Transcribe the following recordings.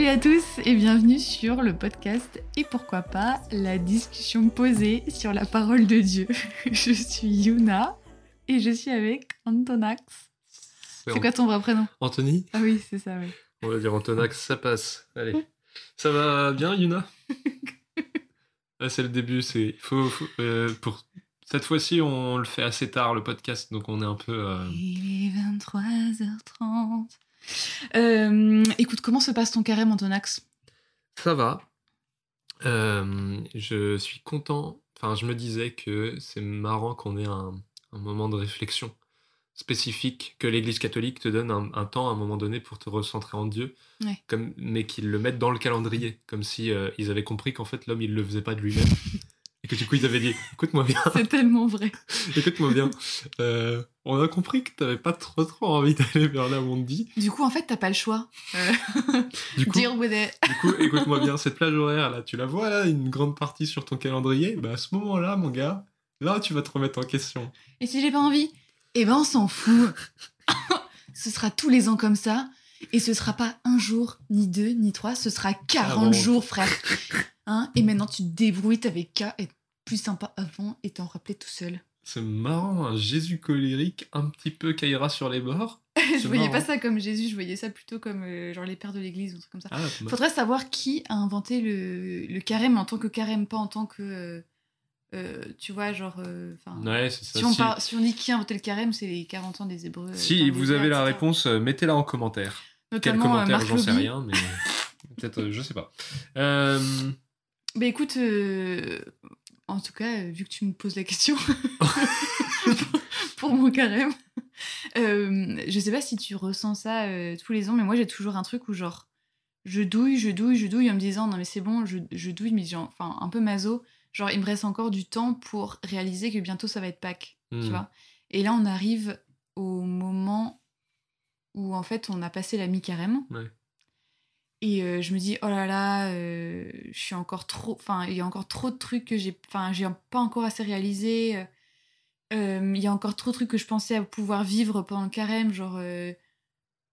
Salut à tous et bienvenue sur le podcast Et pourquoi pas la discussion posée sur la parole de Dieu. Je suis Yuna et je suis avec Antonax. C'est quoi ton vrai prénom? Anthony? Ah oui, c'est ça, oui. On va dire Antonax, ça passe. Allez. Ça va bien, Yuna? Ah, C'est le début, c'est. Faut, faut euh, pour cette fois-ci, on le fait assez tard, le podcast, donc on est un peu. Euh, Il est 23h30. Euh, écoute, comment se passe ton carême, Antonax? Ça va. Euh, je suis content. Enfin, je me disais que c'est marrant qu'on ait un, un, moment de réflexion spécifique, que l'Église catholique te donne un, un, temps à un moment donné pour te recentrer en Dieu, ouais. comme, mais qu'ils le mettent dans le calendrier, comme si euh, ils avaient compris qu'en fait l'homme il le faisait pas de lui-même. Que du coup, ils avaient dit écoute-moi bien. C'est tellement vrai. écoute-moi bien. Euh, on a compris que t'avais pas trop trop envie d'aller vers là où on te dit. Du coup, en fait, t'as pas le choix. Euh... du coup, Deal with it. du coup, écoute-moi bien, cette plage horaire là, tu la vois là, une grande partie sur ton calendrier? Bah à ce moment-là, mon gars, là tu vas te remettre en question. Et si j'ai pas envie? Eh ben, on s'en fout. ce sera tous les ans comme ça. Et ce sera pas un jour, ni deux, ni trois, ce sera 40 Ah bon. jours, frère. Hein? Et maintenant, tu te débrouilles, t'avais qu'à être plus sympa avant et t'en rappeler tout seul. C'est marrant, un Jésus colérique, un petit peu caïra sur les bords. je voyais marrant. pas ça comme Jésus, je voyais ça plutôt comme euh, genre les pères de l'église ou un truc comme ça. Ah, Faudrait savoir qui a inventé le, le carême en tant que carême, pas en tant que. euh, euh, tu vois, genre. ouais, ça. si, on si par- si on dit qui a inventé le carême, c'est les 40 ans des Hébreux. si vous avez la etc. réponse, mettez-la en commentaire. Quel Notamment commentaire, j'en sais rien, mais peut-être, je sais pas. Euh, Bah écoute, euh, en tout cas, euh, vu que tu me poses la question pour mon carême, euh, je sais pas si tu ressens ça euh, tous les ans, mais moi j'ai toujours un truc où genre, je douille, je douille, je douille en me disant non mais c'est bon, je, je douille, mais genre, enfin un peu maso, genre il me reste encore du temps pour réaliser que bientôt ça va être Pâques, tu hmm. vois. Et là on arrive au moment où en fait on a passé la mi-carême. Ouais. Et euh, je me dis, oh là là, euh, je suis encore trop. Enfin, il y a encore trop de trucs que j'ai. Enfin, j'ai pas encore assez réalisé. euh, Il y a encore trop de trucs que je pensais pouvoir vivre pendant le carême, genre.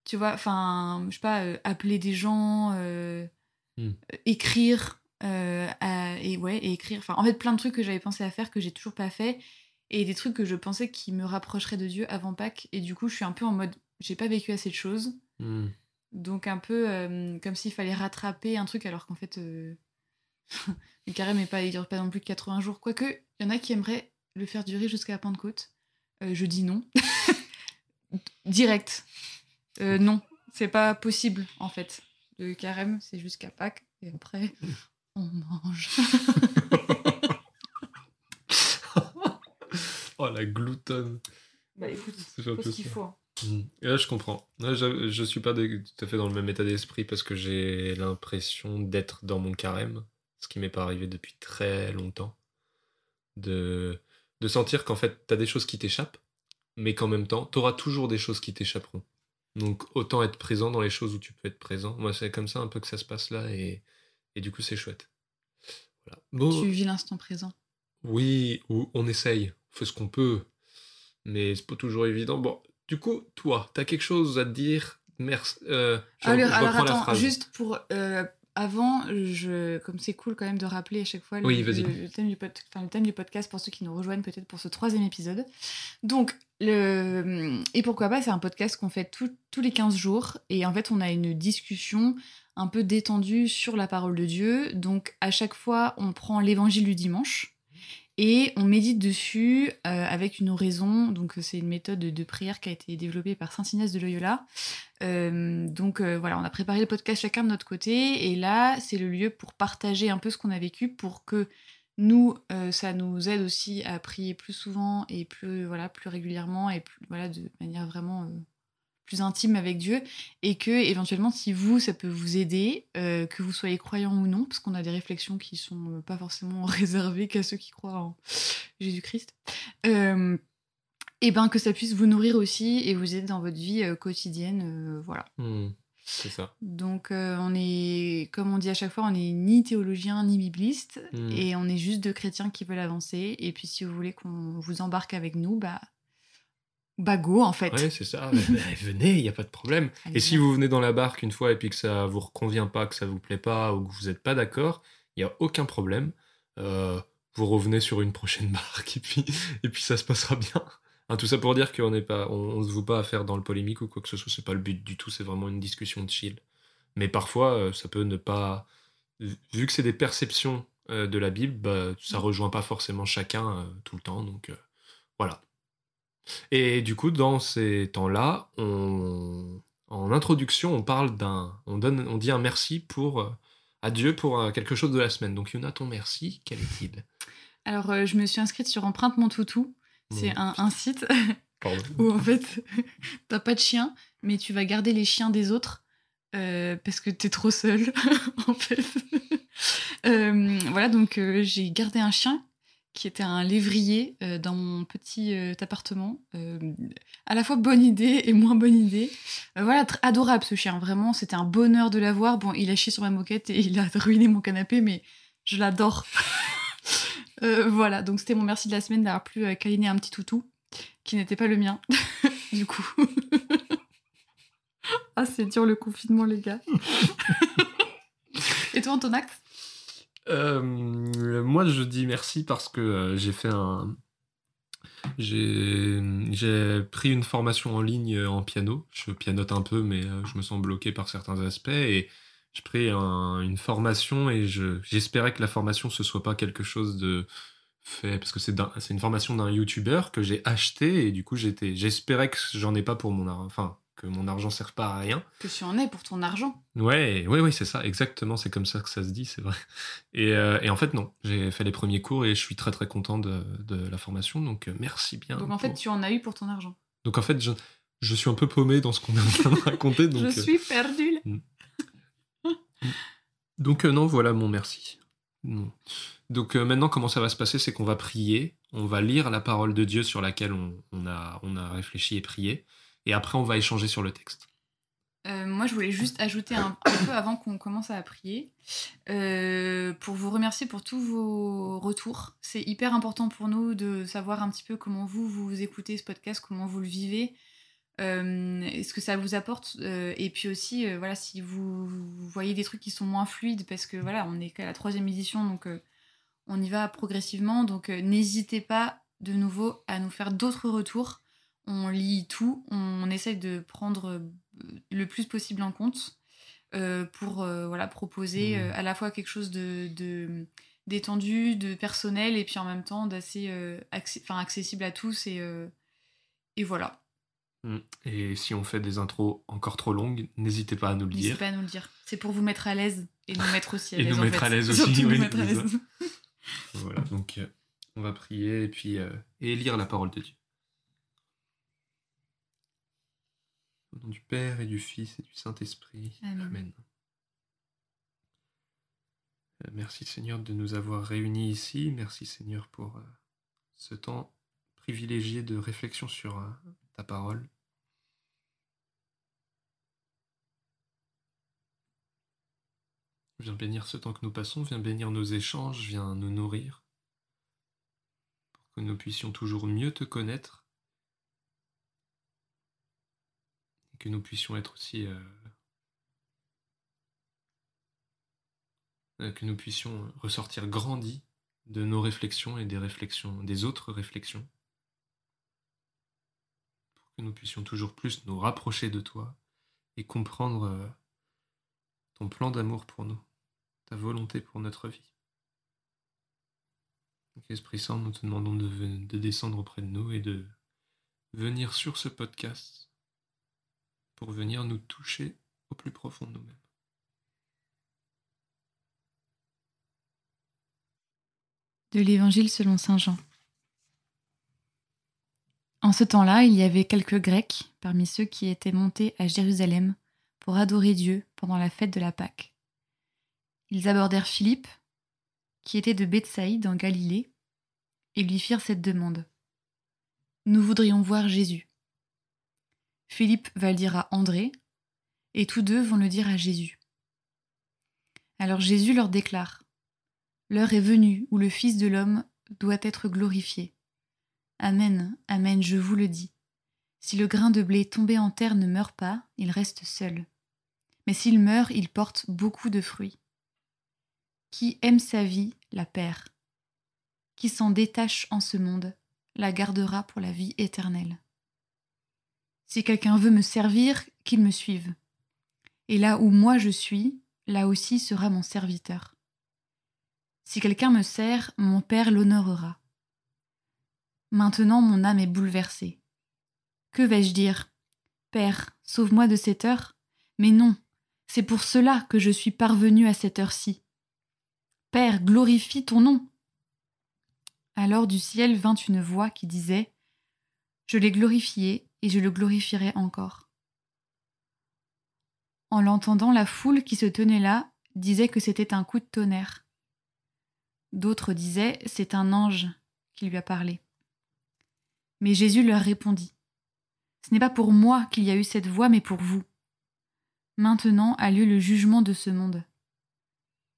tu vois, enfin, je sais pas, appeler des gens, Hmm. écrire, à- et ouais, et écrire. Enfin, en fait, plein de trucs que j'avais pensé à faire que j'ai toujours pas fait. Et des trucs que je pensais qui me rapprocheraient de Dieu avant Pâques. Et du coup, je suis un peu en mode, j'ai pas vécu assez de choses. Hmm. Donc un peu euh, comme s'il fallait rattraper un truc alors qu'en fait euh, le carême est pas, il dure pas non plus que 80 jours. Quoique, il y en a qui aimeraient le faire durer jusqu'à la Pentecôte. Euh, je dis non. Direct. Euh, non, c'est pas possible en fait. Le carême, c'est jusqu'à Pâques et après, on mange. oh la gloutonne. bah écoute, C'est ce qu'il faut. Là, je comprends. Là, je, je suis pas de- tout à fait dans le même état d'esprit parce que j'ai l'impression d'être dans mon carême, ce qui m'est pas arrivé depuis très longtemps. De, de sentir qu'en fait, t'as des choses qui t'échappent, mais qu'en même temps, t'auras toujours des choses qui t'échapperont. Donc, autant être présent dans les choses où tu peux être présent. Moi, c'est comme ça un peu que ça se passe là et, et du coup, c'est chouette. Voilà. Bon, Tu vis l'instant présent. oui, ou on essaye, on fait ce qu'on peut, mais c'est pas toujours évident. Bon, du coup, toi, t'as quelque chose à te dire? Merci. Euh, alors, attends, juste pour euh, avant, je, comme c'est cool quand même de rappeler à chaque fois le, Oui, vas-y. le- le thème, du pod- enfin, le thème du podcast pour ceux qui nous rejoignent peut-être pour ce troisième épisode. Donc, le, et pourquoi pas, c'est un podcast qu'on fait tout- tous les 15 jours et en fait on a une discussion un peu détendue sur la parole de Dieu. Donc à chaque fois on prend l'évangile du dimanche. Et on médite dessus euh, avec une oraison. Donc, c'est une méthode de prière qui a été développée par Saint Inès de Loyola. Euh, donc euh, voilà, on a préparé le podcast chacun de notre côté et là c'est le lieu pour partager un peu ce qu'on a vécu pour que nous euh, ça nous aide aussi à prier plus souvent et plus régulièrement et de manière vraiment euh, plus intime avec Dieu et que éventuellement si vous ça peut vous aider euh, que vous soyez croyant ou non parce qu'on a des réflexions qui sont euh, pas forcément réservées qu'à ceux qui croient en Jésus-Christ. Euh, et ben que ça puisse vous nourrir aussi et vous aider dans votre vie euh, quotidienne, voilà. Hmm, c'est ça. Donc on est, comme on dit à chaque fois, on est ni théologien ni bibliste Hmm. et on est juste deux chrétiens qui veulent avancer. Et puis si vous voulez qu'on vous embarque avec nous, bah Bagot, en fait. Ouais, c'est ça. Venez, il n'y a pas de problème. Allez, Et si vous venez dans la barque une fois et puis que ça vous convient pas, que ça vous plaît pas ou que vous n'êtes pas d'accord, il n'y a aucun problème. Euh, vous revenez sur une prochaine barque et puis, et puis ça se passera bien. Hein, tout ça pour dire qu'on n'est pas, on, on se voit pas à faire dans le polémique ou quoi que ce soit. C'est pas le but du tout. C'est vraiment une discussion de chill. Mais parfois, euh, ça peut ne pas. Vu que c'est des perceptions euh, de la Bible, bah, ça rejoint pas forcément chacun tout le temps. Donc voilà. Et du coup, dans ces temps-là, on... en introduction, on parle d'un, on donne, on dit un merci pour euh, à Dieu pour euh, quelque chose de la semaine. Donc Yona, ton merci, quel est-il? Alors, euh, je me suis inscrite sur Empreinte Mon Toutou. C'est un, un site où, en fait, t'as pas de chien, mais tu vas garder les chiens des autres euh, parce que t'es trop seul, en fait. Euh, voilà, donc j'ai gardé un chien qui était un lévrier euh, dans mon petit euh, appartement. Euh, à la fois bonne idée et moins bonne idée. Voilà, adorable ce chien, vraiment, c'était un bonheur de l'avoir. Bon, il a chié sur ma moquette et il a ruiné mon canapé, mais je l'adore. Voilà, donc c'était mon merci de la semaine d'avoir pu câliner un petit toutou qui n'était pas le mien, du coup. ah, c'est dur le confinement, les gars. et toi, ton acte Euh, moi, je dis merci parce que euh, j'ai fait un. J'ai pris une formation en ligne euh, en piano. Je pianote un peu, mais je me sens bloqué par certains aspects. Et j'ai pris un- une formation et je- j'espérais que la formation, ce soit pas quelque chose de fait. Parce que c'est une formation d'un YouTuber que j'ai acheté. Et du coup, j'étais j'espérais que j'en ai pas pour mon. Enfin, que mon argent serve pas à rien. Que tu en es pour ton argent. Ouais, ouais, ouais, c'est ça, exactement, c'est comme ça que ça se dit, c'est vrai. Et, euh, et en fait, non, j'ai fait les premiers cours et je suis très très content de, de la formation, donc euh, merci bien. Donc en fait, tu en as eu pour ton argent. donc en fait, je, je suis un peu paumé dans ce qu'on est en train de raconter, donc, je euh, suis perdue. là. donc euh, non, voilà mon merci. Non. Donc euh, maintenant, comment ça va se passer, c'est qu'on va prier, on va lire la parole de Dieu sur laquelle on, on a, on a réfléchi et prié, et après on va échanger sur le texte. Euh, moi, je voulais juste ajouter un, peu avant qu'on commence à prier, euh, pour vous remercier pour tous vos retours. C'est hyper important pour nous de savoir un petit peu comment vous, vous écoutez ce podcast, comment vous le vivez, euh, ce que ça vous apporte. et puis aussi, voilà, si vous, voyez des trucs qui sont moins fluides, parce que voilà, on est qu'à la troisième édition, donc on y va progressivement. Donc n'hésitez pas de nouveau à nous faire d'autres retours. On lit tout, on essaye de prendre euh, le plus possible en compte euh, pour euh, voilà, proposer euh, à la fois quelque chose de, de détendu, de personnel et puis en même temps d'assez accessible à tous et, et voilà. Mm. Et si on fait des intros encore trop longues, n'hésitez pas à nous le N'hésitez dire. pas à nous le dire. C'est pour vous mettre à l'aise et nous mettre aussi à Et l'aise. nous en mettre fait. à l'aise aussi, nous oui, à. Voilà, donc on va prier et puis et lire la parole de Dieu. Au nom du Père et du Fils et du Saint-Esprit. Amen. Amen. Euh, Merci Seigneur de nous avoir réunis ici. Merci Seigneur pour euh, ce temps privilégié de réflexion sur euh, ta parole. Viens bénir ce temps que nous passons, viens bénir nos échanges, viens nous nourrir, pour que nous puissions toujours mieux te connaître, et que nous puissions être aussi... euh, euh, que nous puissions ressortir grandis de nos réflexions et des réflexions, des autres réflexions, pour que nous puissions toujours plus nous rapprocher de toi et comprendre euh, ton plan d'amour pour nous, ta volonté pour notre vie. Donc, Esprit Saint, nous te demandons de, descendre auprès de nous et de venir sur ce podcast pour venir nous toucher au plus profond de nous-mêmes. de l'Évangile selon Saint Jean. En ce temps-là, il y avait quelques Grecs parmi ceux qui étaient montés à Jérusalem pour adorer Dieu pendant la fête de la Pâque. Ils abordèrent Philippe, qui était de Bethsaïde en Galilée, et lui firent cette demande. Nous voudrions voir Jésus. Philippe va le dire à André, et tous deux vont le dire à Jésus. Alors Jésus leur déclare L'heure est venue où le Fils de l'homme doit être glorifié. Amen, Amen, je vous le dis. Si le grain de blé tombé en terre ne meurt pas, il reste seul. Mais s'il meurt, il porte beaucoup de fruits. Qui aime sa vie la perd. Qui s'en détache en ce monde la gardera pour la vie éternelle. Si quelqu'un veut me servir, qu'il me suive. Et là où moi je suis, là aussi sera mon serviteur. Si quelqu'un me sert, mon Père l'honorera. Maintenant mon âme est bouleversée. Que vais-je dire? Père, sauve-moi de cette heure? Mais non, c'est pour cela que je suis parvenu à cette heure-ci. Père, glorifie ton nom. Alors du ciel vint une voix qui disait Je l'ai glorifié et je le glorifierai encore. En l'entendant, la foule qui se tenait là disait que c'était un coup de tonnerre. D'autres disaient C'est un ange qui lui a parlé. Mais Jésus leur répondit Ce n'est pas pour moi qu'il y a eu cette voix, mais pour vous. Maintenant a lieu le jugement de ce monde.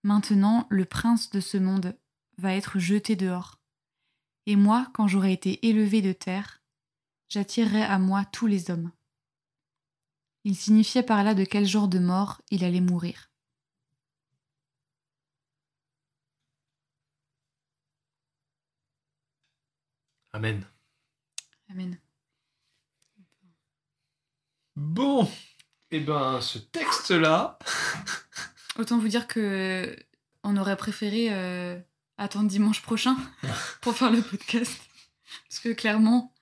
Maintenant, le prince de ce monde va être jeté dehors. Et moi, quand j'aurai été élevé de terre, j'attirerai à moi tous les hommes. Il signifiait par là de quel genre de mort il allait mourir. Amen. Amen. Bon, et ben ce texte-là, Autant vous dire que on aurait préféré euh, attendre dimanche prochain pour faire le podcast. Parce que clairement,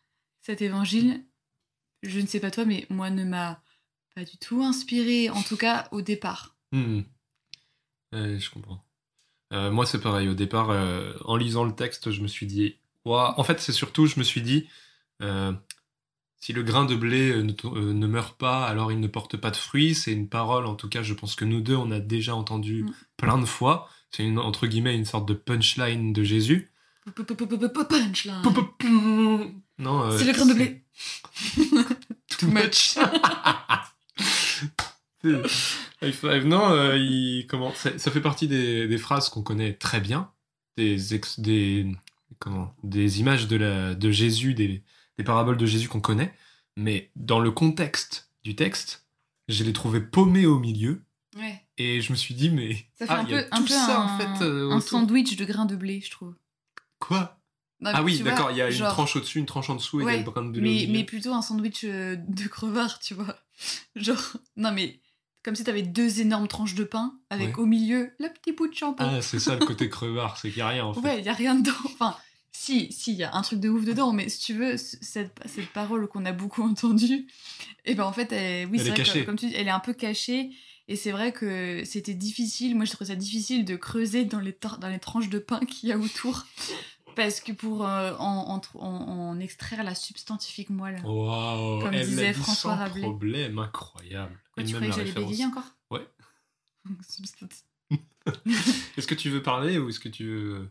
cet évangile, je ne sais pas toi, mais moi ne m'a pas du tout inspiré, en tout cas au départ. Hmm. Ouais, je comprends. Euh, moi, c'est pareil. Au départ, euh, en lisant le texte, je me suis dit. En fait, c'est surtout, je me suis dit. euh, si le grain de blé ne, meurt pas, alors il ne porte pas de fruits. C'est une parole, en tout cas, je pense que nous deux, on a déjà entendu Mm. plein de fois. C'est une, entre guillemets une sorte de punchline de Jésus. Punchline. Non, euh, C'est le grain de blé. Too much. High five. Non, euh, il, comment, ça, ça fait partie des, des phrases qu'on connaît très bien, des, ex- des, comment, des images de, la, de Jésus, des, des paraboles de Jésus qu'on connaît, mais dans le contexte du texte, je l'ai trouvé paumé au milieu, Ouais. et je me suis dit, mais Ça fait ah, un il y a peu, un, peu ça un, en fait euh, un sandwich de grain de blé, je trouve. Quoi? Non, Ah oui, d'accord, il y a une tranche au-dessus, une tranche en dessous, et il y a Ouais, le brin de mais, mais plutôt un sandwich euh, de crevard, tu vois. Genre, non mais, comme si t'avais deux énormes tranches de pain, avec Ouais. au milieu le petit bout de jambon. Ah, c'est ça le côté crevard, c'est qu'il n'y a rien en fait. ouais, y a rien dedans. Enfin, si, si, y a un truc de ouf dedans, mais si tu veux, cette, cette parole qu'on a beaucoup entendue, et ben en fait, elle, oui, c'est est vrai que, comme tu dis, elle est un peu cachée. Et c'est vrai que c'était difficile, moi je trouve ça difficile de creuser dans les, dans les tranches de pain qu'il y a autour. Parce que pour euh, en, en, en- en extraire la substantifique moelle. Comme elle disait dit François sans Rabelais. problème, incroyable. Quoi, tu croyais que la j'allais bégayer encore Ouais. Est-ce que tu veux parler ou est-ce que tu veux...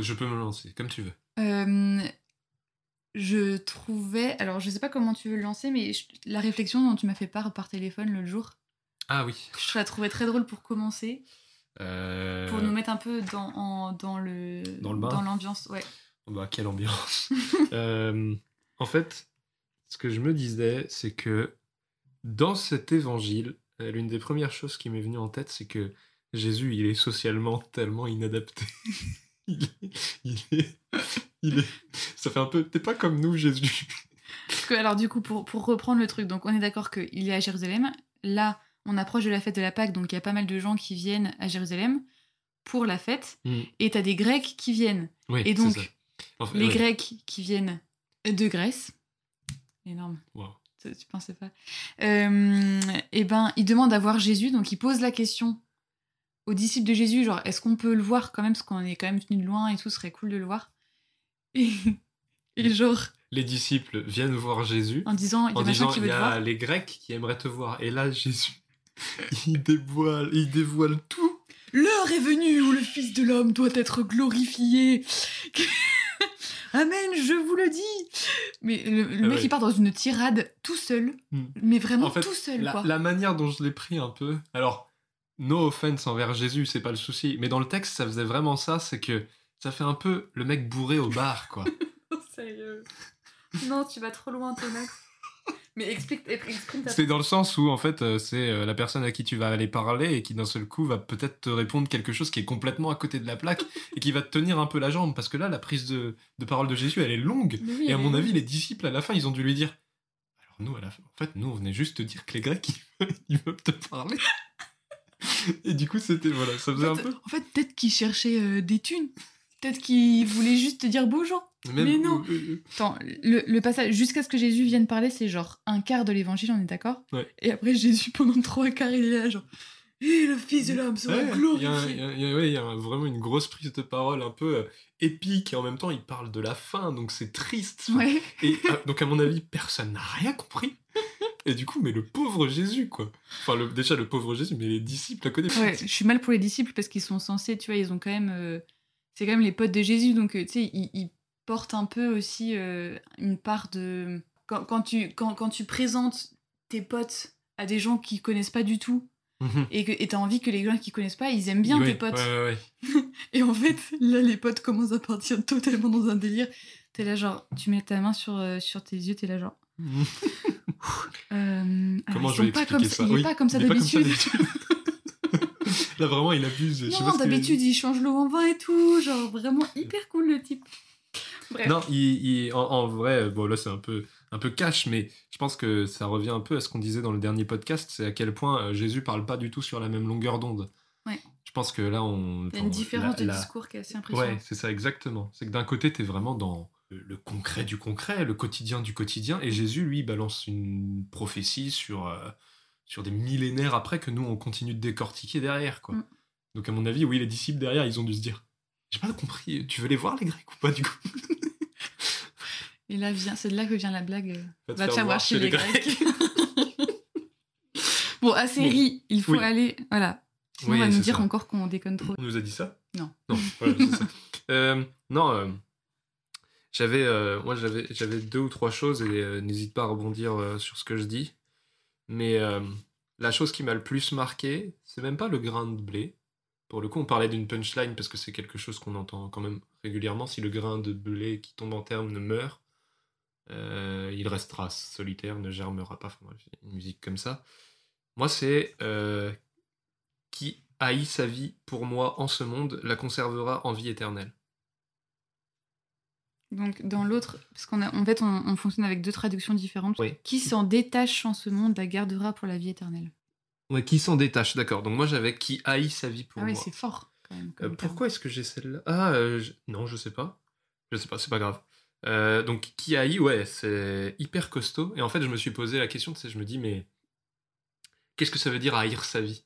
Je peux me lancer, comme tu veux. Euh, je trouvais. Alors, je sais pas comment tu veux le lancer, mais je- la réflexion dont tu m'as fait part par téléphone l'autre jour, Ah oui. je la trouvais très drôle pour commencer, Euh, pour nous mettre un peu dans, en- dans le Dans le bain. dans l'ambiance. Ouais. Bah, quelle ambiance. Euh, en fait, ce que je me disais, c'est que dans cet évangile, euh, l'une des premières choses qui m'est venue en tête, c'est que Jésus, il est socialement tellement inadapté. il, est, il, est, il est- Ça fait un peu... T'es pas comme nous, Jésus. Parce que, alors, du coup, pour, pour reprendre le truc, donc on est d'accord qu'il est à Jérusalem. Là, on approche de la fête de la Pâque, donc il y a pas mal de gens qui viennent à Jérusalem pour la fête. Mm. Et t'as des Grecs qui viennent. Oui, Et donc, les. Grecs qui viennent de Grèce. Énorme. Wow. Tu pensais pas euh, Eh ben, ils demandent à voir Jésus, donc ils posent la question aux disciples de Jésus, genre, est-ce qu'on peut le voir quand même, parce qu'on est quand même tenu de loin et tout, ce serait cool de le voir. Et, et genre, Les disciples viennent voir Jésus en disant, il y a disant y a les Grecs qui aimeraient te voir. Et là, Jésus, il dévoile, il dévoile tout. L'heure est venue où le Fils de l'homme doit être glorifié. Amen, je vous le dis. Mais le, le Ah mec, ouais. il part dans une tirade tout seul, Hmm. mais vraiment En fait, tout seul, La, quoi. la manière dont je l'ai pris un peu. Alors, no offense envers Jésus, c'est pas le souci. Mais dans le texte, ça faisait vraiment ça c'est que ça fait un peu le mec bourré au bar, quoi. Sérieux. Non, tu vas trop loin, Thomas. Mais explique, ta C'est dans le sens où, en fait, euh, c'est euh, la personne à qui tu vas aller parler et qui, d'un seul coup, va peut-être te répondre quelque chose qui est complètement à côté de la plaque et qui va te tenir un peu la jambe. Parce que là, la prise de, de parole de Jésus, elle est longue. Oui, Et à mon avis, les disciples, à la fin, ils ont dû lui dire Alors, nous, à la fin, en fait, nous, on venait juste te dire que les Grecs, ils, ils veulent te parler. Et du coup, c'était, voilà, ça faisait un En fait, peu. en fait, peut-être qu'il cherchait euh, des thunes. Peut-être qu'il voulait juste te dire bonjour. Mais non. euh, euh, Attends, le, le passage jusqu'à ce que Jésus vienne parler, c'est genre un quart de l'évangile, on est d'accord? Ouais. Et après, Jésus, pendant trois quarts, il est là, genre Et le Fils de l'homme sera Ouais, glorifié. il y a- ouais, y vraiment une grosse prise de parole un peu euh, épique et en même temps il parle de la fin donc c'est triste. Enfin, Ouais. Et euh, donc à mon avis personne n'a rien compris. Et du coup mais le pauvre Jésus quoi. Enfin le- déjà le pauvre Jésus mais les disciples à côté. ouais, je suis mal pour les disciples parce qu'ils sont censés, tu vois, ils ont quand même. euh, c'est quand même les potes de Jésus, donc euh, tu sais, ils, ils portent un peu aussi euh, une part de. Quand, quand tu, quand, quand tu présentes tes potes à des gens qui connaissent pas du tout Mhm. et que t'as envie que les gens qui connaissent pas, ils aiment bien tes potes. Ouais, ouais, ouais. Et en fait, là, les potes commencent à partir totalement dans un délire. T'es là, genre, tu mets ta main sur, euh, sur tes yeux, t'es là, genre. euh, alors, Comment je vais pas comme ça Il est Oui, pas comme ça il est pas comme ça d'habitude. Là vraiment il abuse. Non, d'habitude, il change l'eau en vin et tout. Genre, vraiment hyper cool, le type. Bref. Non, il, il- en, en vrai, bon là c'est un peu, un peu cash, mais je pense que ça revient un peu à ce qu'on disait dans le dernier podcast, c'est à quel point euh, Jésus parle pas du tout sur la même longueur d'onde. Ouais. Je pense que là on... Il y a une différence la- de la- discours qui est assez impressionnante. Ouais, c'est ça exactement. C'est que d'un côté t'es vraiment dans le, concret du concret, le quotidien du quotidien, et Jésus lui balance une prophétie sur, euh, sur des millénaires après que nous on continue de décortiquer derrière. quoi. Mm. Donc à mon avis, oui, les disciples derrière ils ont dû se dire, j'ai pas compris, tu veux les voir les Grecs ou pas du coup? Et là, vient, c'est de là que vient la blague. euh, Va te Va te faire savoir voir chez les Grecs. bon, à série, il faut Oui. aller. Voilà. Sinon, Oui, on va nous dire ça. encore qu'on déconne trop. On nous a dit ça? Non. Non, voilà, c'est ça. Euh, non, euh, j'avais, euh, moi j'avais, j'avais deux ou trois choses et n'hésite pas à rebondir sur ce que je dis. Mais la chose qui m'a le plus marqué, c'est même pas le grain de blé. Pour le coup, on parlait d'une punchline parce que c'est quelque chose qu'on entend quand même régulièrement. Si le grain de blé qui tombe en terme ne meurt, euh, il restera solitaire, ne germera pas. Enfin, une musique comme ça. Moi, c'est euh, qui haït sa vie pour moi en ce monde la conservera en vie éternelle. Donc, dans l'autre, parce qu'en en fait, on, on fonctionne avec deux traductions différentes. Oui. Qui s'en détache en ce monde la gardera pour la vie éternelle. Ouais, qui s'en détache, d'accord. Donc moi j'avais qui haït sa vie pour ah oui, moi. c'est fort quand même. Euh, pourquoi est-ce que j'ai celle-là? Ah, je- non, je sais pas. Je sais pas, c'est pas grave. Euh, donc qui haït, ouais, c'est hyper costaud. Et en fait, je me suis posé la question, tu sais, je me dis, mais qu'est-ce que ça veut dire haïr sa vie?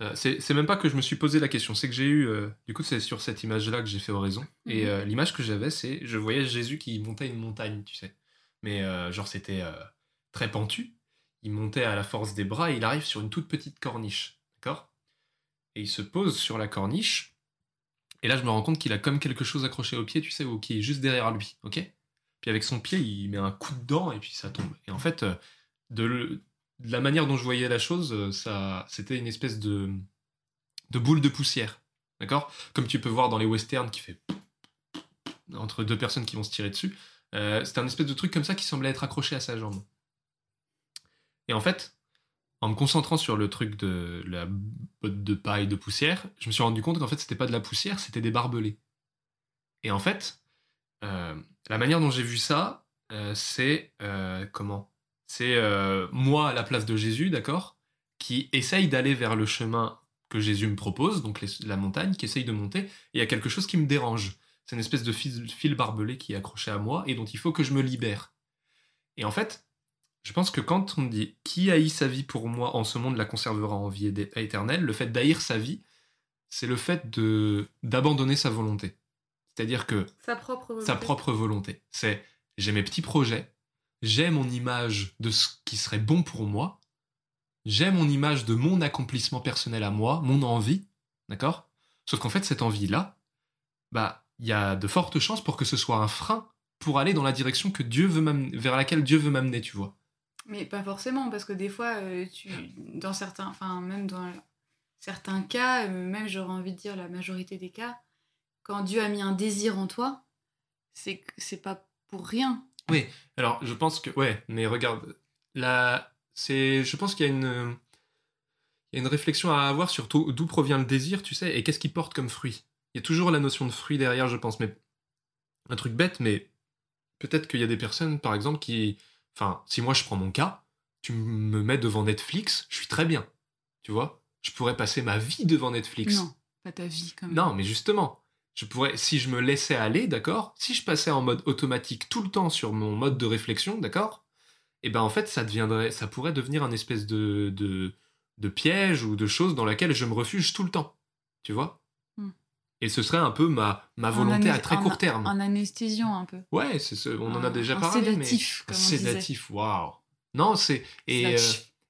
Euh, c'est même pas que je me suis posé la question, c'est que j'ai eu. euh, du coup, c'est sur cette image-là que j'ai fait oraison. Et Mhm. euh, l'image que j'avais, c'est. Je voyais Jésus qui montait une montagne, tu sais. Mais euh, genre, c'était très pentu. Il montait à la force des bras et il arrive sur une toute petite corniche. D'accord? Et il se pose sur la corniche. Et là, je me rends compte qu'il a comme quelque chose accroché au pied, tu sais, ou qui est juste derrière lui. Ok? Puis avec son pied, il met un coup dedans et puis ça tombe. Et en fait, euh, de, la manière dont je voyais la chose, euh, ça, c'était une espèce de, de boule de poussière. D'accord? Comme tu peux voir dans les westerns qui fait entre deux personnes qui vont se tirer dessus. Euh, c'était un espèce de truc comme ça qui semblait être accroché à sa jambe. Et en fait, en me concentrant sur le truc de la botte de paille de poussière, je me suis rendu compte qu'en fait, c'était pas de la poussière, c'était des barbelés. Et en fait, euh, la manière dont j'ai vu ça, euh, c'est euh, comment? C'est moi à la place de Jésus, d'accord Qui essaye d'aller vers le chemin que Jésus me propose, donc la montagne, qui essaye de monter, et il y a quelque chose qui me dérange. C'est une espèce de fil barbelé qui est accroché à moi et dont il faut que je me libère. Et en fait, je pense que quand on dit qui haït sa vie pour moi en ce monde la conservera en vie éternelle, le fait d'haïr sa vie, c'est le fait de d'abandonner sa volonté. C'est-à-dire que Sa propre sa propre volonté. C'est j'ai mes petits projets, j'ai mon image de ce qui serait bon pour moi, j'ai mon image de mon accomplissement personnel à moi, mon envie, d'accord? Sauf qu'en fait, cette envie-là, bah, il y a de fortes chances pour que ce soit un frein pour aller dans la direction que Dieu veut vers laquelle Dieu veut m'amener, tu vois. Mais pas forcément, parce que des fois, euh, tu, dans certains, enfin même dans certains cas, euh, même j'aurais envie de dire la majorité des cas, quand Dieu a mis un désir en toi, c'est c'est pas pour rien. Oui, alors je pense que. Ouais, mais regarde, là, c'est. Je pense qu'il y a une. Il y a une réflexion à avoir sur d'où provient le désir, tu sais, et qu'est-ce qu'il porte comme fruit. Il y a toujours la notion de fruit derrière, je pense, mais un truc bête, mais peut-être qu'il y a des personnes, par exemple, qui. Enfin, si moi je prends mon cas, tu me mets devant Netflix, je suis très bien. Tu vois? Je pourrais passer ma vie devant Netflix. Non, pas ta vie quand même. Non, mais justement, je pourrais, si je me laissais aller, d'accord, si je passais en mode automatique tout le temps sur mon mode de réflexion, d'accord, et ben en fait, ça deviendrait, ça pourrait devenir un espèce de, de, de piège ou de chose dans laquelle je me refuge tout le temps, tu vois? Et ce serait un peu ma, ma volonté à très court terme. Un anesthésiant un peu. Ouais, ce- on en a déjà un parlé. sédatif, mais... comme on sédatif, waouh. Non, c'est et euh,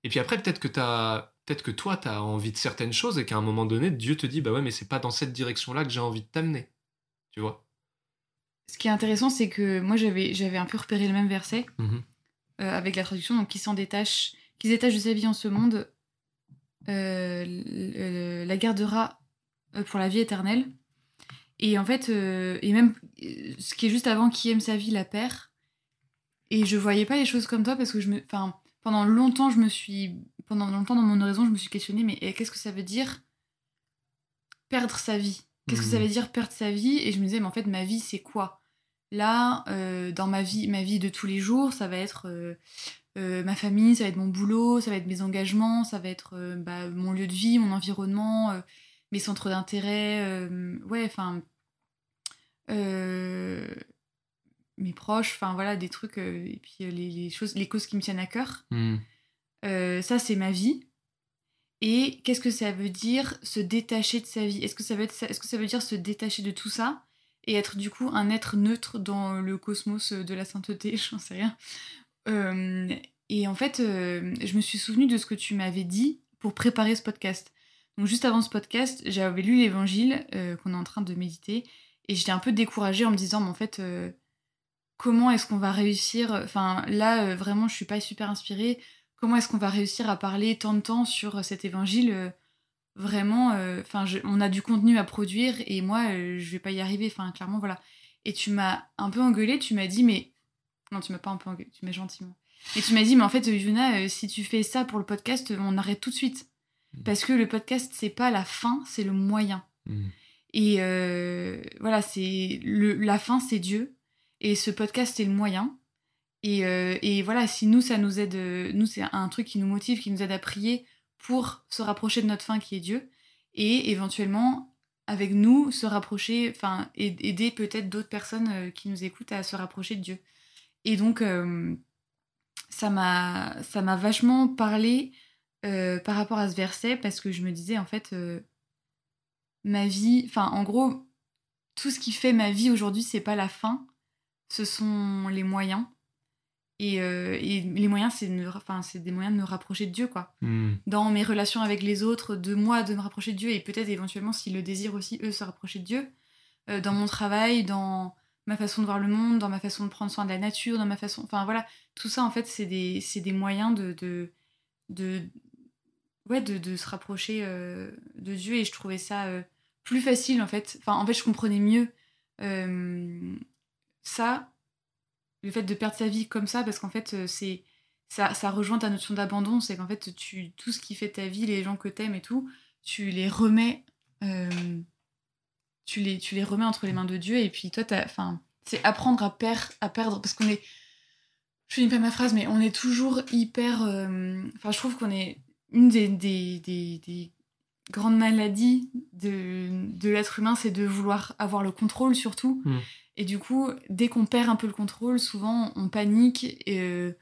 et puis après peut-être que t'as peut-être que toi t'as envie de certaines choses et qu'à un moment donné Dieu te dit bah ouais mais c'est pas dans cette direction-là que j'ai envie de t'amener, tu vois? Ce qui est intéressant, c'est que moi j'avais un peu repéré le même verset Mhm. euh, avec la traduction, donc qui s'en détache, qui se détache de sa vie en ce monde, euh, la gardera pour la vie éternelle. Et en fait, euh, et même euh, ce qui est juste avant, qui aime sa vie la perd. Et je voyais pas les choses comme toi parce que je me, enfin, pendant longtemps, je me suis, pendant longtemps dans mon oraison, je me suis questionnée, mais eh, qu'est-ce que ça veut dire perdre sa vie? Qu'est-ce que ça Mhm. veut dire perdre sa vie? Et je me disais, mais en fait, ma vie, c'est quoi? Là, euh, dans ma vie, ma vie de tous les jours, ça va être euh, euh, ma famille, ça va être mon boulot, ça va être mes engagements, ça va être euh, bah, mon lieu de vie, mon environnement, euh, mes centres d'intérêt, ouais, enfin, mes proches, enfin voilà, des trucs, euh, et puis euh, les, les choses, les causes qui me tiennent à cœur. Euh, ça, c'est ma vie. Et qu'est-ce que ça veut dire se détacher de sa vie? Est-ce que, ça veut être est-ce que ça veut dire se détacher de tout ça et être du coup un être neutre dans le cosmos de la sainteté? J'en sais rien. Euh, et en fait, euh, je me suis souvenue de ce que tu m'avais dit pour préparer ce podcast. Donc juste avant ce podcast, j'avais lu l'évangile euh, qu'on est en train de méditer et j'étais un peu découragée en me disant, mais en fait, euh, comment est-ce qu'on va réussir Enfin, là, euh, vraiment, je suis pas super inspirée comment est-ce qu'on va réussir à parler tant de temps sur cet évangile euh, Vraiment, enfin, on a du contenu à produire et moi, je vais pas y arriver. Enfin, clairement, voilà. Et tu m'as un peu engueulé. Tu m'as dit, mais non, tu m'as pas un peu engueulé. Tu m'as gentiment. Et tu m'as dit, mais en fait, Yuna, si tu fais ça pour le podcast, on arrête tout de suite parce que le podcast, c'est pas la fin, c'est le moyen. Mhm. Et euh, voilà, c'est la fin, c'est Dieu. Et ce podcast, c'est le moyen. Et, euh, et voilà, si nous, ça nous aide, euh, nous, c'est un truc qui nous motive, qui nous aide à prier pour se rapprocher de notre fin qui est Dieu. Et éventuellement, avec nous, se rapprocher, enfin, aid- aider peut-être d'autres personnes qui nous écoutent à se rapprocher de Dieu. Et donc, ça m'a vachement parlé par rapport à ce verset parce que je me disais, en fait, ma vie, enfin, en gros, tout ce qui fait ma vie aujourd'hui, c'est pas la fin, ce sont les moyens. Et, euh, et les moyens, c'est de des moyens de me rapprocher de Dieu, quoi. Mhm. Dans mes relations avec les autres, de moi, de me rapprocher de Dieu, et peut-être éventuellement, s'ils le désirent aussi, eux, se rapprocher de Dieu. Euh, dans mon travail, dans ma façon de voir le monde, dans ma façon de prendre soin de la nature, dans ma façon... Enfin, voilà, tout ça, en fait, c'est des, des moyens de... de, de ouais, de, de se rapprocher euh, de Dieu, et je trouvais ça euh, plus facile, en fait. Enfin, en fait, je comprenais mieux euh, ça, le fait de perdre sa vie comme ça, parce qu'en fait, c'est ça, ça rejoint ta notion d'abandon, c'est qu'en fait, tu, tout ce qui fait ta vie, les gens que t'aimes et tout, tu les remets, tu, les, tu les remets entre les mains de Dieu, et puis toi, enfin, c'est apprendre à, perdre à perdre, parce qu'on est, je finis pas ma phrase, mais on est toujours hyper, enfin, je trouve qu'on est une des, des, des, des grandes maladies de, de l'être humain, c'est de vouloir avoir le contrôle surtout. Mm. Et du coup, dès qu'on perd un peu le contrôle, souvent on panique et euh,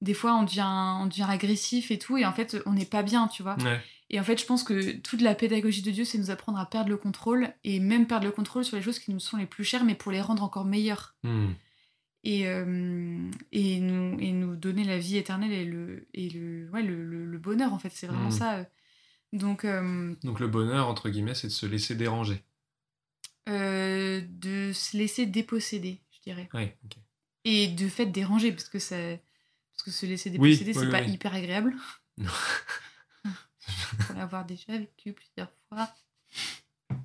des fois on devient, on devient agressif et tout. Et en fait, on n'est pas bien, tu vois. Ouais. Et en fait, je pense que toute la pédagogie de Dieu, c'est nous apprendre à perdre le contrôle et même perdre le contrôle sur les choses qui nous sont les plus chères, mais pour les rendre encore meilleures. Mhm. Et, euh, et, nous, et nous donner la vie éternelle et le, et le, ouais, le, le- le bonheur, en fait. C'est vraiment Mm. ça. euh. Donc, euh, Donc le bonheur entre guillemets, c'est de se laisser déranger. euh, de se laisser déposséder, je dirais. Ouais. Et de fait déranger, parce que, ça, parce que se laisser déposséder, oui, c'est pas oui. hyper agréable. Non. Pour l'avoir déjà vécu plusieurs fois.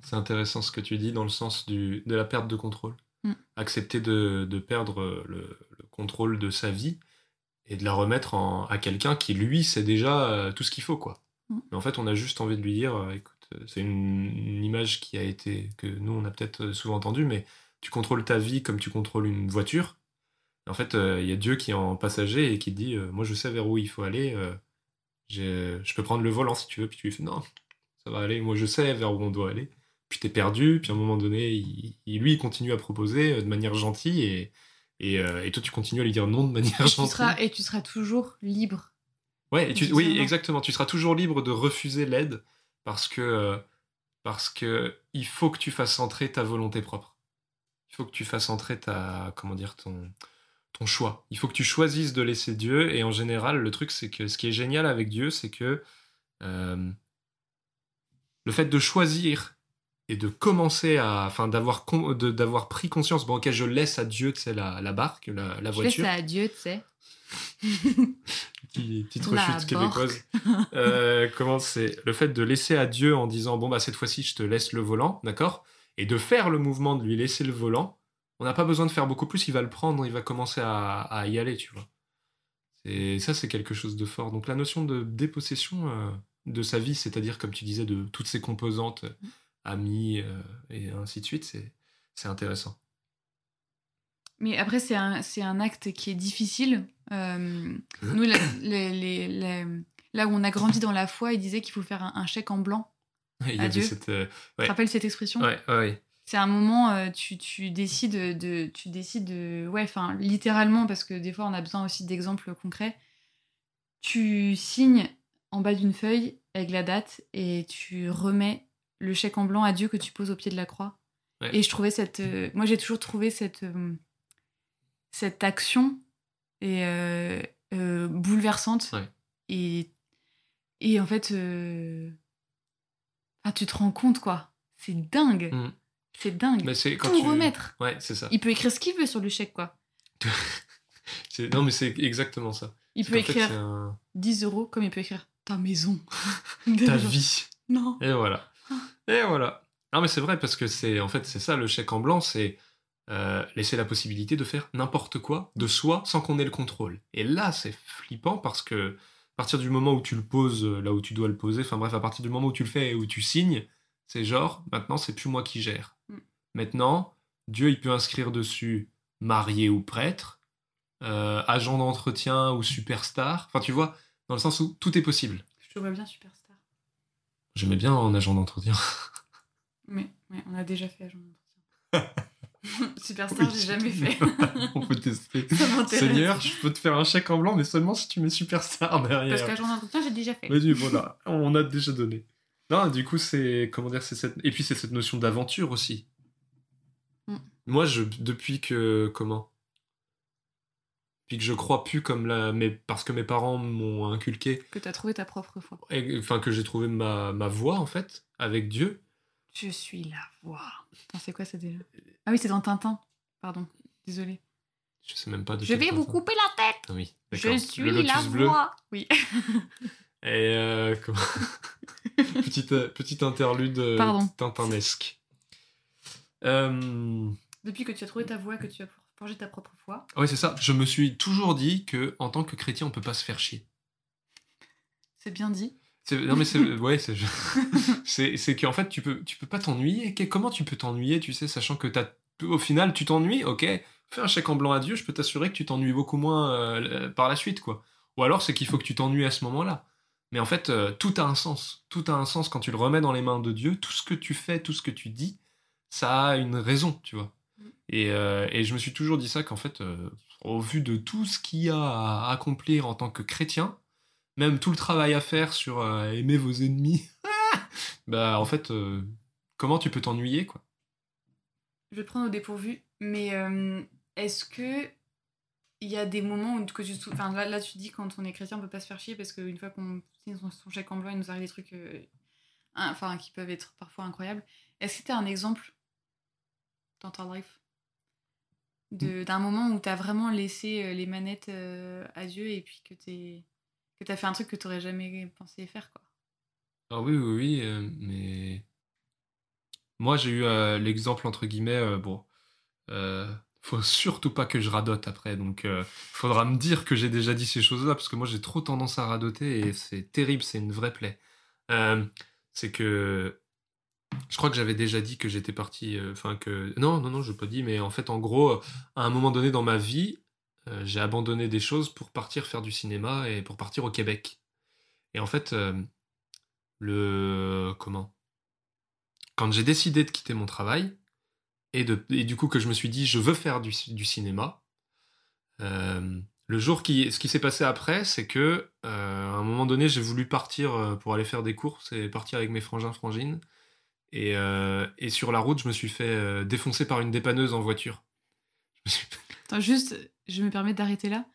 C'est intéressant ce que tu dis dans le sens du, de la perte de contrôle. Mm. Accepter de, de perdre le, le contrôle de sa vie et de la remettre en- à quelqu'un qui, lui, sait déjà euh, tout ce qu'il faut, quoi. Mm. Mais en fait, on a juste envie de lui dire, euh, écoute, euh, c'est une, une image qui a été, que nous, on a peut-être euh, souvent entendue, mais tu contrôles ta vie comme tu contrôles une voiture. En fait, euh, il y a Dieu qui est en passager et qui dit, euh, moi, je sais vers où il faut aller, euh, je peux prendre le volant si tu veux, puis tu lui fais, non, ça va aller, moi, je sais vers où on doit aller. Puis t'es perdu, puis à un moment donné, il, lui, il continue à proposer euh, de manière gentille, et, et, euh, et toi, tu continues à lui dire non de manière Et tu, gentille. seras, et tu seras toujours libre. Ouais, et tu- oui, Exactement. Tu seras toujours libre de refuser l'aide parce que, euh, parce que il faut que tu fasses entrer ta volonté propre. Il faut que tu fasses entrer ta, comment dire, ton, ton choix. Il faut que tu choisisses de laisser Dieu. Et en général, le truc, c'est que ce qui est génial avec Dieu, c'est que euh, le fait de choisir et de commencer à, enfin, d'avoir, con- d'avoir pris conscience, bon, ok, je laisse à Dieu, tu sais, la, la barque, la, la Je laisse voiture. à Dieu, tu sais. Petit- petite rechute québécoise. Euh, comment c'est le fait de laisser à Dieu en disant bon bah cette fois-ci je te laisse le volant, d'accord, et de faire le mouvement de lui laisser le volant. On n'a pas besoin de faire beaucoup plus, il va le prendre, il va commencer à, à y aller, tu vois. Et ça c'est quelque chose de fort. Donc la notion de dépossession euh, de sa vie, c'est-à-dire comme tu disais de toutes ses composantes, euh, amis euh, et ainsi de suite, c'est intéressant. Mais après, c'est un, un acte qui est difficile. Euh, nous, la- les- les- les- là où on a grandi dans la foi, il disait qu'il faut faire un, un chèque en blanc. Il y Adieu. avait cette euh, Ouais. rappelles cette expression? Ouais ouais, ouais. C'est un moment, euh, tu, tu décides de, tu décides de, ouais, enfin, littéralement, parce que des fois, on a besoin aussi d'exemples concrets. Tu signes en bas d'une feuille avec la date et tu remets le chèque en blanc à Dieu que tu poses au pied de la croix. Ouais. Et je trouvais cette, euh, moi, j'ai toujours trouvé cette, euh, cette action et euh, bouleversante. Ouais. Et, et en fait, ah, tu te rends compte, quoi. C'est dingue. Mm. C'est dingue. Mais c'est quand Tout tu remettre. Ouais, c'est ça. Il peut écrire ce qu'il veut sur le chèque, quoi. Non mais c'est exactement ça. Il peut fait, écrire un- 10 euros comme il peut écrire ta maison. ta vie. Non. Et voilà. Et voilà. Non, mais c'est vrai parce que c'est en fait c'est ça le chèque en blanc, c'est euh, laisser la possibilité de faire n'importe quoi de soi sans qu'on ait le contrôle. Et là, c'est flippant parce que à partir du moment où tu le poses euh, là où tu dois le poser, enfin bref, à partir du moment où tu le fais et où tu signes, c'est genre maintenant c'est plus moi qui gère. Mm. Maintenant, Dieu il peut inscrire dessus marié ou prêtre, euh, agent d'entretien ou superstar. Enfin, tu vois, dans le sens où tout est possible. Je te vois bien superstar. J'aimais bien en agent d'entretien. Mais, mais on a déjà fait agent d'entretien. superstar, j'ai jamais fait. On peut tester. Seigneur, je peux te faire un chèque en blanc, mais seulement si tu mets superstar derrière. Parce qu'agent d'entretien, j'ai déjà fait. Vas-y, voilà, on a déjà donné. Non, du coup, c'est comment dire, c'est cette et puis c'est cette notion d'aventure aussi. Mm. Moi, je depuis que comment, depuis que je crois plus comme la, mais parce que mes parents m'ont inculqué, Que t'as trouvé ta propre foi. et- enfin que j'ai trouvé ma ma voie en fait avec Dieu. Je suis la voix. C'est quoi ça déjà Ah oui, c'est dans Tintin. Pardon. Désolée. Je sais même pas de Je vais vous couper la tête. Ah oui, Je suis Le la bleu. voix. Oui. Et euh, comment- petite, euh, petite interlude euh, Pardon. tintinesque. Euh, Depuis que tu as trouvé ta voix, que tu as forgé ta propre foi. ouais, c'est ça. Je me suis toujours dit que en tant que chrétien, on peut pas se faire chier. C'est bien dit. C'est- Non mais c'est ouais, c'est c'est qu'en fait tu peux tu peux pas t'ennuyer. Comment tu peux t'ennuyer, tu sais, sachant que t'as au final tu t'ennuies, ok. Fais un chèque en blanc à Dieu, je peux t'assurer que tu t'ennuies beaucoup moins euh, par la suite, quoi. Ou alors c'est qu'il faut que tu t'ennuies à ce moment-là. Mais en fait, euh, tout a un sens. Tout a un sens quand tu le remets dans les mains de Dieu. Tout ce que tu fais, tout ce que tu dis, ça a une raison, tu vois. Et, euh, et je me suis toujours dit ça qu'en fait, euh, au vu de tout ce qu'il y a à accomplir en tant que chrétien, même tout le travail à faire sur euh, aimer vos ennemis, bah en fait, comment tu peux t'ennuyer, quoi? Je vais prendre au dépourvu, mais est-ce que il y a des moments où que tu enfin là, là tu dis quand on est chrétien on peut pas se faire chier parce qu'une fois qu'on signe son, chèque en blanc il nous arrive des trucs enfin qui peuvent être parfois incroyables. Est-ce que tu as un exemple dans ta life? D'un moment où tu as vraiment laissé euh, les manettes euh, à Dieu et puis que tu que tu as fait un truc que tu n'aurais jamais pensé faire quoi. Ah oui, oui, oui, euh, mais moi j'ai eu l'exemple entre guillemets, bon, faut surtout pas que je radote après. Donc, faudra me dire que j'ai déjà dit ces choses-là, parce que moi, j'ai trop tendance à radoter et c'est terrible, c'est une vraie plaie. c'est que je crois que j'avais déjà dit que j'étais parti. Enfin, que. Non, non, non, je n'ai pas dit, mais en fait, en gros, à un moment donné dans ma vie, j'ai abandonné des choses pour partir faire du cinéma et pour partir au Québec. Et en fait, le. Comment? Quand j'ai décidé de quitter mon travail, et, du coup que je me suis dit, je veux faire du, du cinéma, le jour qui. Ce qui s'est passé après, c'est que, à un moment donné, j'ai voulu partir pour aller faire des courses et partir avec mes frangins frangines. Et, et, sur la route, je me suis fait défoncer par une dépanneuse en voiture. Attends, juste, je me permets d'arrêter là.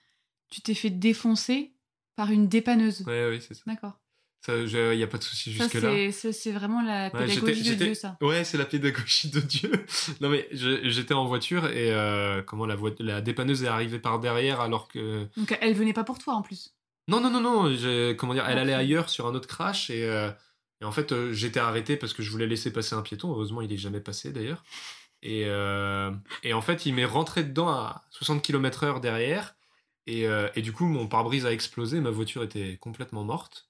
Tu t'es fait défoncer par une dépanneuse. Ouais, oui, c'est ça. D'accord. Il n'y a pas de souci jusque-là. C'est vraiment la pédagogie de Dieu, ça. Ouais, c'est la pédagogie de Dieu. non, mais j'étais en voiture et comment la, la dépanneuse est arrivée par derrière alors que. Donc elle venait pas pour toi en plus Non, non, non, non. Comment dire Elle allait ailleurs sur un autre crash et, et en fait j'étais arrêté parce que je voulais laisser passer un piéton. Heureusement, il est jamais passé d'ailleurs. Et, et en fait, il m'est rentré dedans à 60 km/h derrière. Et, et du coup, mon pare-brise a explosé. Ma voiture était complètement morte.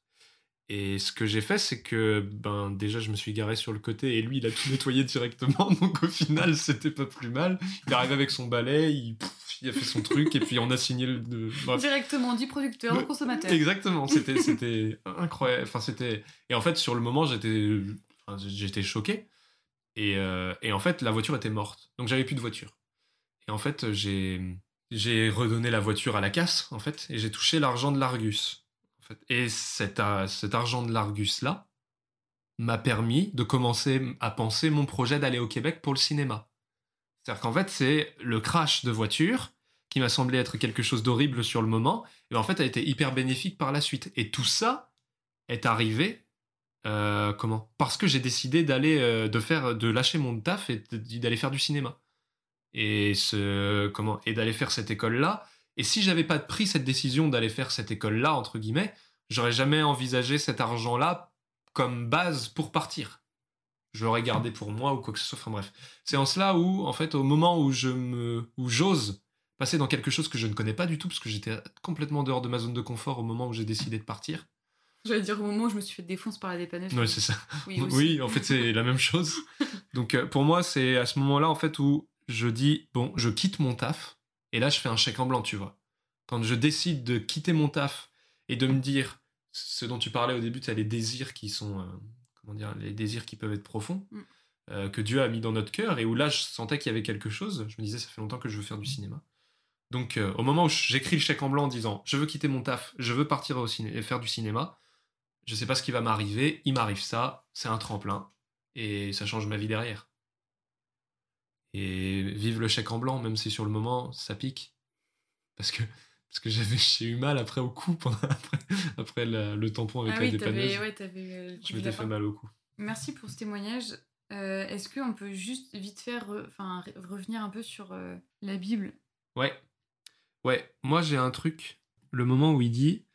Et ce que j'ai fait, c'est que ben déjà je me suis garé sur le côté et lui il a tout nettoyé directement, donc au final c'était pas plus mal. Il est arrivé avec son balai, il, il a fait son truc et puis on a signé le. Directement du producteur au consommateur. Exactement, c'était c'était incroyable. Enfin c'était et en fait sur le moment j'étais j'étais choqué et, euh, et en fait la voiture était morte, donc j'avais plus de voiture. Et en fait j'ai j'ai redonné la voiture à la casse en fait et j'ai touché l'argent de l'Argus. Et cet, cet argent de l'Argus-là m'a permis de commencer à penser mon projet d'aller au Québec pour le cinéma. C'est-à-dire qu'en fait, c'est le crash de voiture qui m'a semblé être quelque chose d'horrible sur le moment, et en fait a été hyper bénéfique par la suite. Et tout ça est arrivé euh, comment? Parce que j'ai décidé d'aller euh, de faire de lâcher mon taf et d'aller faire du cinéma. Et ce comment? Et d'aller faire cette école là et si j'avais pas pris cette décision d'aller faire cette école-là, entre guillemets, j'aurais jamais envisagé cet argent-là comme base pour partir. Je l'aurais gardé pour moi ou quoi que ce soit. Enfin bref. C'est en cela où, en fait, au moment où je me, où j'ose passer dans quelque chose que je ne connais pas du tout, parce que j'étais complètement dehors de ma zone de confort au moment où j'ai décidé de partir. J'allais dire au moment où je me suis fait défoncer par la dépanneuse. Oui, c'est ça. Oui, oui, en fait, c'est la même chose. Donc, euh, pour moi, c'est à ce moment-là, en fait, où je dis, bon, je quitte mon taf, et là, je fais un chèque en blanc, tu vois. Quand je décide de quitter mon taf et de me dire ce dont tu parlais au début, tu as les désirs qui sont, euh, comment dire, les désirs qui peuvent être profonds, mm. euh, que Dieu a mis dans notre cœur, et où là, je sentais qu'il y avait quelque chose. Je me disais, ça fait longtemps que je veux faire du cinéma. Donc, euh, au moment où j'écris le chèque en blanc en disant, je veux quitter mon taf, je veux partir au ciné et faire du cinéma, je sais pas ce qui va m'arriver, il m'arrive ça, c'est un tremplin, et ça change ma vie derrière. Et vive le chèque en blanc, même si sur le moment, ça pique. Parce que, parce que j'avais, j'ai eu mal après au cou, pendant, après, après le tampon avec ah la oui, dépanneuse. Ouais, euh, je m'étais fait mal au cou. Merci pour ce témoignage. Euh, est-ce qu'on peut juste vite faire enfin, revenir un peu sur euh, la Bible? Ouais. Ouais, moi j'ai un truc. Le moment où il dit,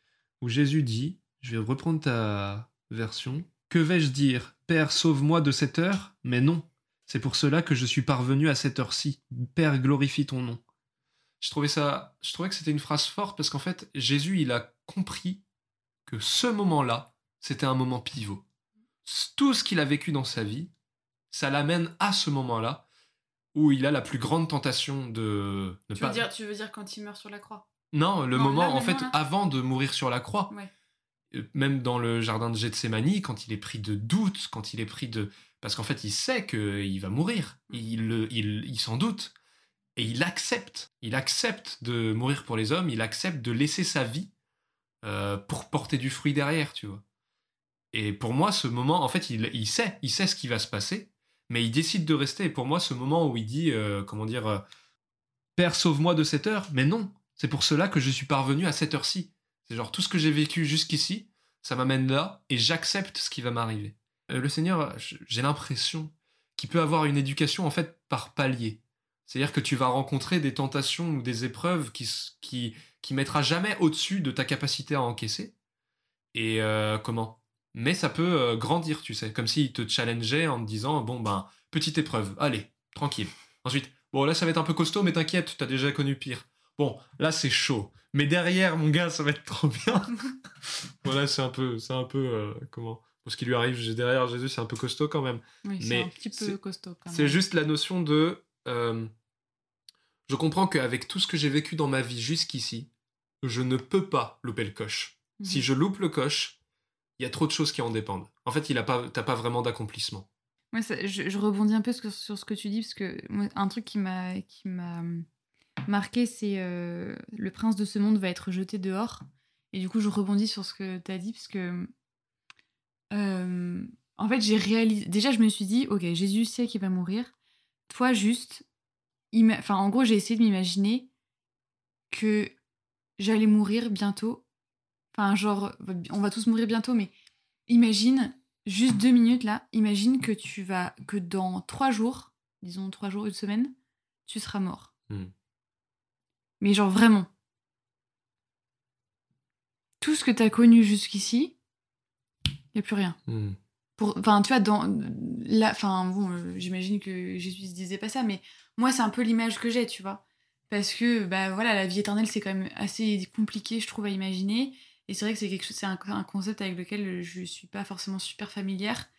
où Jésus dit, je vais reprendre ta version. Que vais-je dire? Père, sauve-moi de cette heure? Mais non, c'est pour cela que je suis parvenu à cette heure-ci. Père, glorifie ton nom. Je trouvais ça, je trouvais que c'était une phrase forte parce qu'en fait, Jésus, il a compris que ce moment-là, c'était un moment pivot. Tout ce qu'il a vécu dans sa vie, ça l'amène à ce moment-là où il a la plus grande tentation de ne tu pas. Veux dire, tu veux dire quand il meurt sur la croix? Non, le moment, en fait, avant de mourir sur la croix. Euh, même dans le jardin de Gethsemane, quand il est pris de doute, quand il est pris de parce qu'en fait, il sait qu'il va mourir. Mm. Il, il, il s'en doute. Et il accepte. Il accepte de mourir pour les hommes. Il accepte de laisser sa vie euh, pour porter du fruit derrière, tu vois. Et pour moi, ce moment, en fait, il, sait. Il sait ce qui va se passer. Mais il décide de rester. Et pour moi, ce moment où il dit, euh, comment dire, euh, Père, sauve-moi de cette heure. Mais non. C'est pour cela que je suis parvenu à cette heure-ci. C'est genre tout ce que j'ai vécu jusqu'ici, ça m'amène là et j'accepte ce qui va m'arriver. Le Seigneur, j'ai l'impression qu'il peut avoir une éducation en fait par palier. C'est-à-dire que tu vas rencontrer des tentations ou des épreuves qui qui qui mettra jamais au-dessus de ta capacité à encaisser. Et euh, comment? Mais ça peut euh, grandir, tu sais, comme s'il te challengeait en te disant bon ben petite épreuve, allez tranquille. Ensuite Bon, là, ça va être un peu costaud, mais t'inquiète, t'as déjà connu pire. Bon, là, c'est chaud. Mais derrière, mon gars, ça va être trop bien. voilà, c'est un peu, c'est un peu, euh, comment? Pour ce qui lui arrive derrière Jésus, c'est un peu costaud quand même. Oui, c'est Mais un petit peu c'est- costaud quand même. C'est juste la notion de. euh, je comprends qu'avec tout ce que j'ai vécu dans ma vie jusqu'ici, je ne peux pas louper le coche. Mhm. Si je loupe le coche, il y a trop de choses qui en dépendent. En fait, il a pas, t'as pas vraiment d'accomplissement. Ouais, ça- je, je rebondis un peu sur, sur ce que tu dis, parce que moi, un truc qui m'a qui m'a marqué, c'est euh, le prince de ce monde va être jeté dehors. Et du coup, je rebondis sur ce que tu as dit, parce que. euh, en fait, j'ai réalisé. Déjà, je me suis dit, ok, Jésus sait qu'il va mourir. Toi, juste. Enfin, en gros, j'ai essayé de m'imaginer que j'allais mourir bientôt. Enfin, genre, on va tous mourir bientôt, mais imagine, juste deux minutes là, imagine que tu vas, que dans trois jours, disons trois jours, une semaine, tu seras mort. Hmm. Mais genre vraiment. Tout ce que t'as connu jusqu'ici, y a plus rien. Hmm. Enfin, tu vois, enfin, bon, euh, j'imagine que Jésus se disait pas ça, mais moi, c'est un peu l'image que j'ai, tu vois, parce que, bah voilà, la vie éternelle, c'est quand même assez compliqué, je trouve, à imaginer, et c'est vrai que c'est quelque chose, c'est un, concept avec lequel je suis pas forcément super familière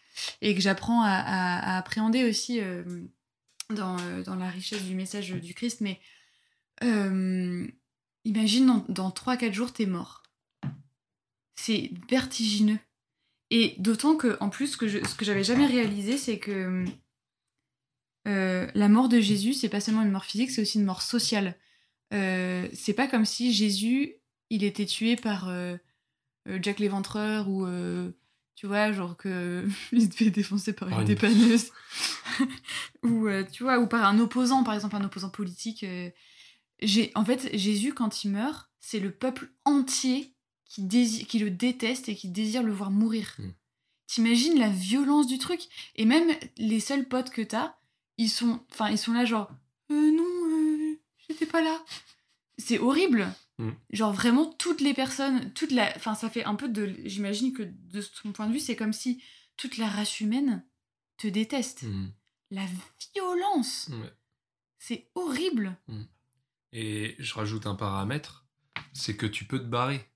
et que j'apprends à, appréhender aussi euh, dans, euh, dans la richesse du message du Christ, mais imagine dans, dans 3-4 jours, t'es mort. C'est vertigineux. Et d'autant que, en plus, que je- ce que j'avais jamais réalisé, c'est que euh, la mort de Jésus, c'est pas seulement une mort physique, c'est aussi une mort sociale. Euh, c'est pas comme si Jésus, il était tué par euh, euh, Jack l'Éventreur ou, tu vois, genre que il se fait défoncer par une une- dépanneuse. ou, tu vois, ou par un opposant, par exemple, un opposant politique. en fait, Jésus, quand il meurt, c'est le peuple entier qui, le déteste et qui désire le voir mourir. Mm. T'imagines la violence du truc? Et même les seuls potes que t'as, ils sont, enfin, ils sont là genre, euh, non, euh, j'étais pas là. C'est horrible. Mm. Genre vraiment toutes les personnes, toute la, enfin, ça fait un peu de, j'imagine que de son point de vue, c'est comme si toute la race humaine te déteste. Hmm. La violence, Ouais. c'est horrible. Et je rajoute un paramètre, c'est que tu peux te barrer.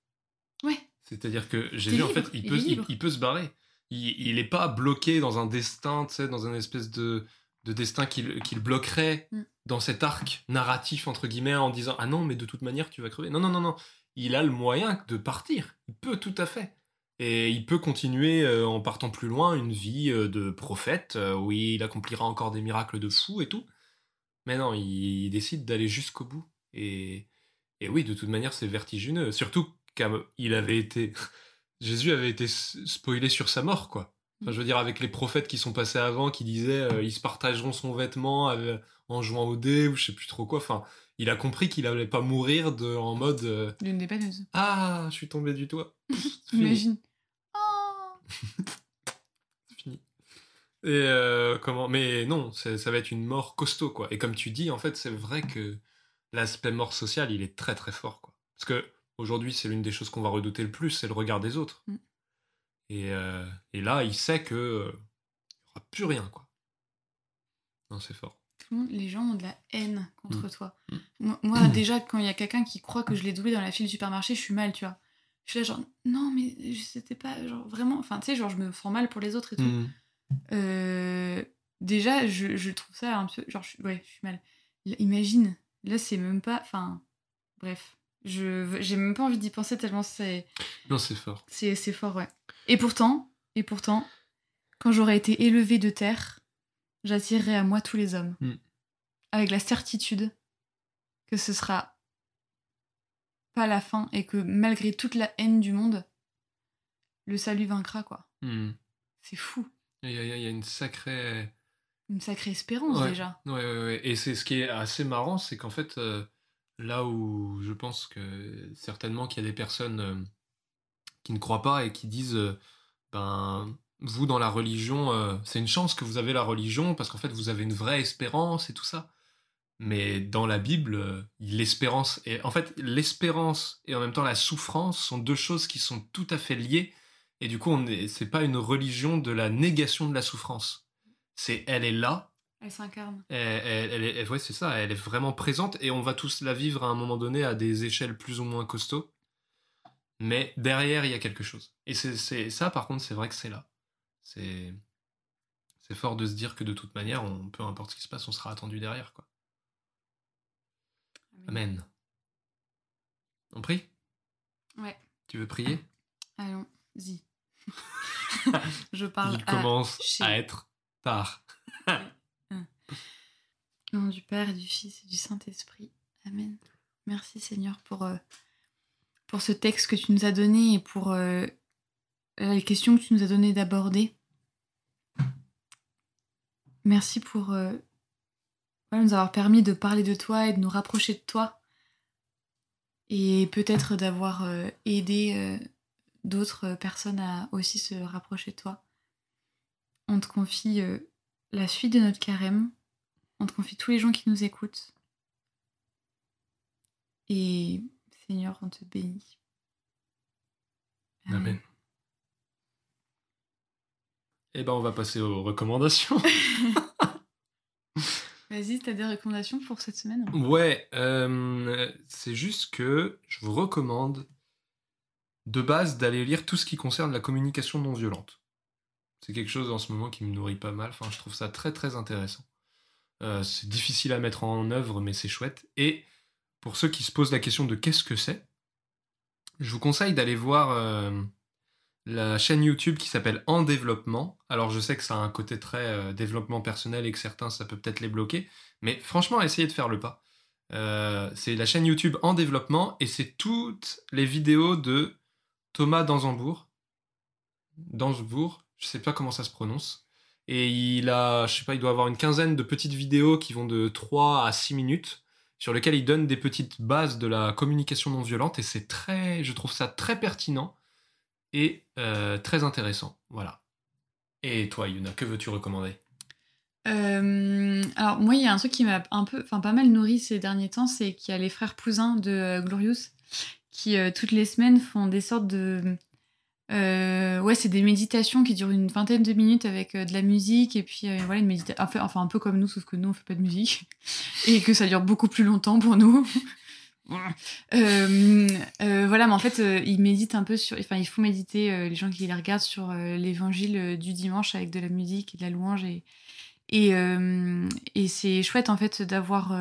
C'est-à-dire que Jésus, en libre, fait, il il peut, il, peut se barrer. Il, il est pas bloqué dans un destin, tu sais, dans un espèce de, de destin qu'il qu'il bloquerait Mm. dans cet arc narratif, entre guillemets, en disant Ah non, mais de toute manière, tu vas crever. Non, non, non, non. Il a le moyen de partir. Il peut tout à fait. Et il peut continuer, euh, en partant plus loin, une vie euh, de prophète, euh, où il accomplira encore des miracles de fou et tout. Mais non, il, il décide d'aller jusqu'au bout. Et, et oui, de toute manière, c'est vertigineux. Surtout qu'il avait été. Jésus avait été spoilé sur sa mort, quoi. Enfin, je veux dire, avec les prophètes qui sont passés avant, qui disaient euh, ils se partageront son vêtement euh, en jouant au dé ou je sais plus trop quoi. Enfin, il a compris qu'il allait pas mourir de, en mode euh, D'une dépanneuse. Ah, je suis tombé du toit. Imagine. Oh C'est fini. Et euh, comment Mais non, ça va être une mort costaud, quoi. Et comme tu dis, en fait, c'est vrai que l'aspect mort social, il est très très fort, quoi. Parce que aujourd'hui, c'est l'une des choses qu'on va redouter le plus, c'est le regard des autres. Mm. Et, euh, et là, il sait que euh, il y aura plus rien, quoi. Non, c'est fort. Tout le monde, les gens ont de la haine contre Mm. toi. Mm. Moi, moi, déjà, quand il y a quelqu'un qui croit que je l'ai doublé dans la file du supermarché, je suis mal, tu vois. Je suis là, genre, non, mais c'était pas, genre, vraiment. Enfin, tu sais, genre, je me sens mal pour les autres et tout. Euh, déjà, je, je trouve ça un peu. Genre, je, ouais, je suis mal. Imagine, là, c'est même pas. Enfin, bref. Je j'ai même pas envie d'y penser tellement c'est Non, c'est fort. c'est fort, ouais. Et pourtant, et pourtant, quand j'aurai été élevée de terre, j'attirerai à moi tous les hommes. Mm. Avec la certitude que ce sera pas la fin et que malgré toute la haine du monde, le salut vaincra, quoi. Mm. C'est fou. Il y, a- il y a une sacrée. Une sacrée espérance, Ouais. déjà. Ouais, ouais, ouais. Et c'est ce qui est assez marrant, c'est qu'en fait, euh, là où je pense que certainement qu'il y a des personnes euh, qui ne croient pas et qui disent, euh, ben, vous dans la religion, euh, c'est une chance que vous avez la religion parce qu'en fait vous avez une vraie espérance et tout ça. Mais dans la Bible, l'espérance et en fait l'espérance et en même temps la souffrance sont deux choses qui sont tout à fait liées. Et du coup, on est, c'est pas une religion de la négation de la souffrance. C'est elle est là, Elle s'incarne. Elle, elle, est, ouais, c'est ça, elle est vraiment présente et on va tous la vivre à un moment donné à des échelles plus ou moins costauds. Mais derrière, il y a quelque chose. Et c'est ça, par contre, c'est vrai que c'est là. C'est c'est fort de se dire que de toute manière, on, peu importe ce qui se passe, on sera attendu derrière. quoi. Amen. On prie? Ouais. Tu veux prier? Allons-y. Je parle. Il commence à, être tard. Au nom du Père du Fils et du Saint-Esprit. Amen. Merci Seigneur pour, euh, pour ce texte que tu nous as donné et pour euh, les questions que tu nous as donné d'aborder. Merci pour euh, nous avoir permis de parler de toi et de nous rapprocher de toi. Et peut-être d'avoir aidé d'autres personnes à aussi se rapprocher de toi. On te confie la suite de notre carême. On te confie tous les gens qui nous écoutent. Et Seigneur, on te bénit. Amen. Eh ben, on va passer aux recommandations. Vas-y, t'as des recommandations pour cette semaine? Ouais, euh, c'est juste que je vous recommande de base d'aller lire tout ce qui concerne la communication non violente. C'est quelque chose en ce moment qui me nourrit pas mal. Enfin, je trouve ça très très intéressant. Euh, c'est difficile à mettre en œuvre, mais c'est chouette. Et pour ceux qui se posent la question de qu'est-ce que c'est, je vous conseille d'aller voir euh, la chaîne YouTube qui s'appelle En développement. Alors je sais que ça a un côté très euh, développement personnel et que certains ça peut peut-être les bloquer, mais franchement essayez de faire le pas. C'est la chaîne YouTube En développement et c'est toutes les vidéos de Thomas Danzambourg. Danzambourg, je sais pas comment ça se prononce. Et il a, je sais pas, il doit avoir une quinzaine de petites vidéos qui vont de 3 à 6 minutes sur lesquelles il donne des petites bases de la communication non violente et c'est très, je trouve ça très pertinent et euh, très intéressant. Voilà. Et toi, Yuna, que veux-tu recommander? Euh, alors moi il y a un truc qui m'a un peu, enfin pas mal nourri ces derniers temps, c'est qu'il y a les frères Poussin de euh, Glorious qui toutes les semaines font des sortes de, ouais c'est des méditations qui durent une vingtaine de minutes avec de la musique et puis voilà une méditation, enfin un peu comme nous sauf que nous on fait pas de musique et que ça dure beaucoup plus longtemps pour nous. Euh, euh, voilà, mais en fait, euh, il médite un peu sur. Enfin, il faut méditer les gens qui les regardent sur l'évangile du dimanche avec de la musique et de la louange. Et, et, et c'est chouette, en fait, d'avoir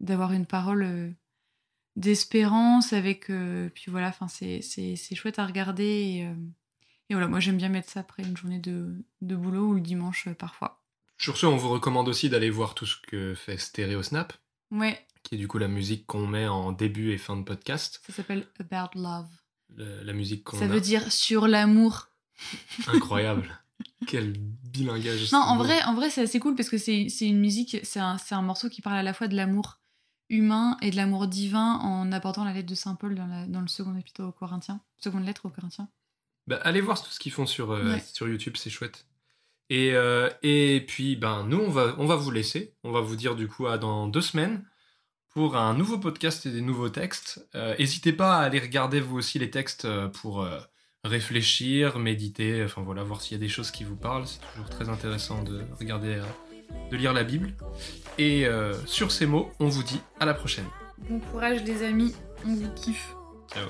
d'avoir une parole d'espérance avec. puis voilà, enfin, c'est chouette à regarder. Et, et voilà, moi, j'aime bien mettre ça après une journée de, de boulot ou le dimanche parfois. Sur ce, on vous recommande aussi d'aller voir tout ce que fait Stereo Snap. Ouais qui est du coup la musique qu'on met en début et fin de podcast. Ça s'appelle About Love. la musique qu'on Ça veut dire sur l'amour. Incroyable. Quel bilingage. Non, en vrai, en vrai c'est assez cool parce que c'est une musique, c'est un, un, morceau qui parle à la fois de l'amour humain et de l'amour divin en apportant la lettre de Saint Paul dans, dans le second épître aux Corinthiens, seconde lettre aux Corinthiens. Bah, allez voir tout ce qu'ils font sur, euh, sur YouTube, c'est chouette. Et, euh, et puis, ben, nous, on va, on va vous laisser. On va vous dire du coup à dans deux semaines pour un nouveau podcast et des nouveaux textes. Euh, n'hésitez pas à aller regarder vous aussi les textes pour réfléchir, méditer, enfin voilà, voir s'il y a des choses qui vous parlent. C'est toujours très intéressant de regarder, de lire la Bible. Et sur ces mots, on vous dit à la prochaine. Bon courage les amis, on vous kiffe. Ciao.